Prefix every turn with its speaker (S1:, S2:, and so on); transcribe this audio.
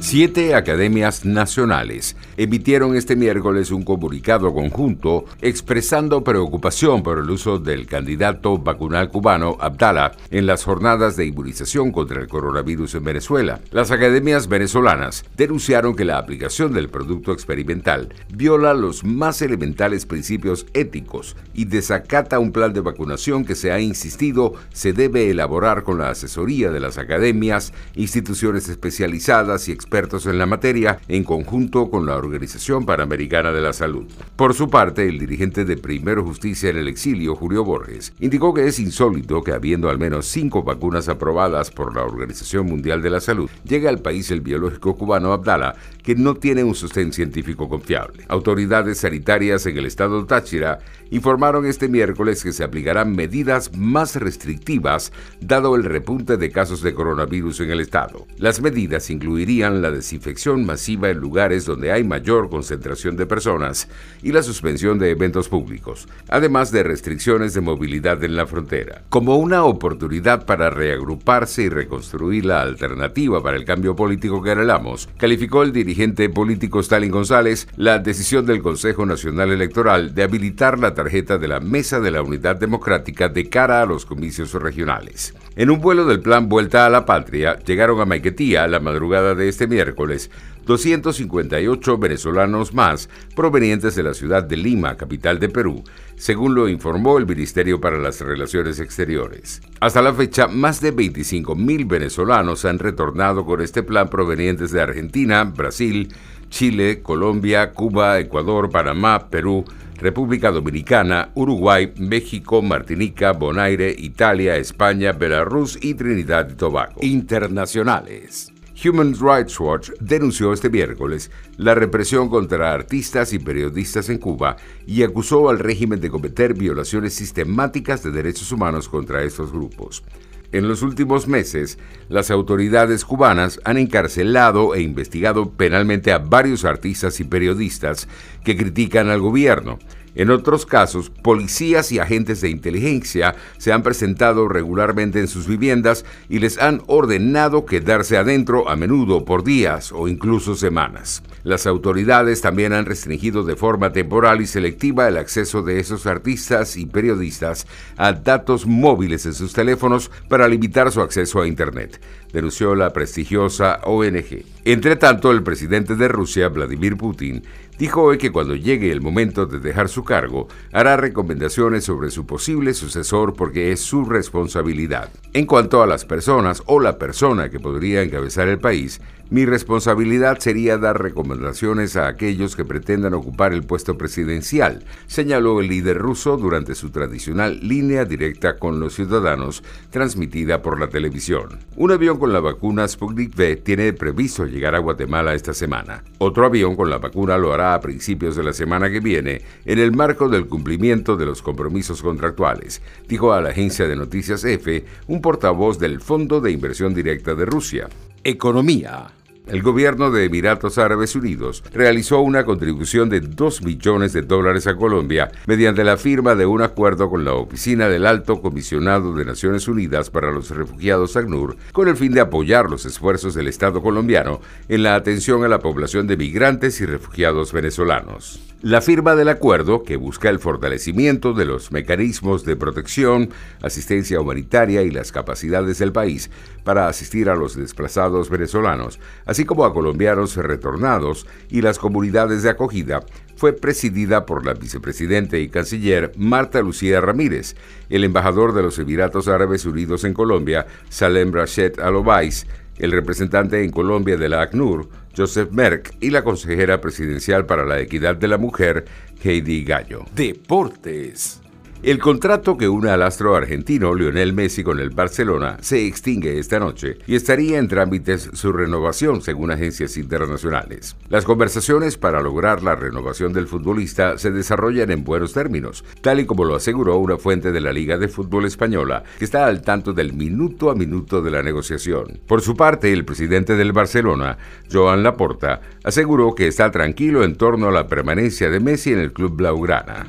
S1: Siete academias nacionales emitieron este miércoles un comunicado conjunto expresando preocupación por el uso del candidato vacunal cubano Abdala en las jornadas de inmunización contra el coronavirus en Venezuela. Las academias venezolanas denunciaron que la aplicación del producto experimental viola los más elementales principios éticos y desacata un plan de vacunación que se ha insistido se debe elaborar con la asesoría de las academias, instituciones especializadas y expertos en la materia en conjunto con la Organización Panamericana de la Salud. Por su parte, el dirigente de Primero Justicia en el exilio, Julio Borges, indicó que es insólito que habiendo al menos cinco vacunas aprobadas por la Organización Mundial de la Salud, llegue al país el biológico cubano Abdala, que no tiene un sostén científico confiable. Autoridades sanitarias en el estado Táchira informaron este miércoles que se aplicarán medidas más restrictivas dado el repunte de casos de coronavirus en el estado. Las medidas incluirían la desinfección masiva en lugares donde hay mayor concentración de personas y la suspensión de eventos públicos, además de restricciones de movilidad en la frontera. Como una oportunidad para reagruparse y reconstruir la alternativa para el cambio político que anhelamos, calificó el dirigente político Stalin González la decisión del Consejo Nacional Electoral de habilitar la tarjeta de la Mesa de la Unidad Democrática de cara a los comicios regionales. En un vuelo del plan Vuelta a la Patria, llegaron a Maiquetía la madrugada de este miércoles 258 venezolanos más provenientes de la ciudad de Lima, capital de Perú, según lo informó el Ministerio para las Relaciones Exteriores. Hasta la fecha, más de 25.000 venezolanos han retornado con este plan provenientes de Argentina, Brasil, Chile, Colombia, Cuba, Ecuador, Panamá, Perú, República Dominicana, Uruguay, México, Martinica, Bonaire, Italia, España, Belarus y Trinidad y Tobago. Internacionales. Human Rights Watch denunció este miércoles la represión contra artistas y periodistas en Cuba y acusó al régimen de cometer violaciones sistemáticas de derechos humanos contra estos grupos. En los últimos meses, las autoridades cubanas han encarcelado e investigado penalmente a varios artistas y periodistas que critican al gobierno, en otros casos, policías y agentes de inteligencia se han presentado regularmente en sus viviendas y les han ordenado quedarse adentro a menudo por días o incluso semanas. Las autoridades también han restringido de forma temporal y selectiva el acceso de esos artistas y periodistas a datos móviles en sus teléfonos para limitar su acceso a Internet, denunció la prestigiosa ONG. Entre tanto, el presidente de Rusia, Vladimir Putin, dijo hoy que cuando llegue el momento de dejar su cargo, hará recomendaciones sobre su posible sucesor porque es su responsabilidad. En cuanto a las personas o la persona que podría encabezar el país, mi responsabilidad sería dar recomendaciones a aquellos que pretendan ocupar el puesto presidencial, señaló el líder ruso durante su tradicional línea directa con los ciudadanos transmitida por la televisión. Un avión con la vacuna Sputnik V tiene previsto llegar a Guatemala esta semana. Otro avión con la vacuna lo hará a principios de la semana que viene en el marco del cumplimiento de los compromisos contractuales, dijo a la agencia de noticias EFE un portavoz del Fondo de Inversión Directa de Rusia. Economía. El gobierno de Emiratos Árabes Unidos realizó una contribución de 2 millones de dólares a Colombia mediante la firma de un acuerdo con la Oficina del Alto Comisionado de Naciones Unidas para los Refugiados ACNUR con el fin de apoyar los esfuerzos del Estado colombiano en la atención a la población de migrantes y refugiados venezolanos. La firma del acuerdo, que busca el fortalecimiento de los mecanismos de protección, asistencia humanitaria y las capacidades del país para asistir a los desplazados venezolanos, así como a colombianos retornados y las comunidades de acogida, fue presidida por la vicepresidenta y canciller Marta Lucía Ramírez, el embajador de los Emiratos Árabes Unidos en Colombia, Salem Rachet Alobais, el representante en Colombia de la ACNUR, Joseph Merck, y la consejera presidencial para la equidad de la mujer, Heidi Gallo. Deportes. El contrato que une al astro argentino Lionel Messi con el Barcelona se extingue esta noche y estaría en trámites su renovación según agencias internacionales. Las conversaciones para lograr la renovación del futbolista se desarrollan en buenos términos, tal y como lo aseguró una fuente de la Liga de Fútbol Española que está al tanto del minuto a minuto de la negociación. Por su parte, el presidente del Barcelona, Joan Laporta, aseguró que está tranquilo en torno a la permanencia de Messi en el club blaugrana.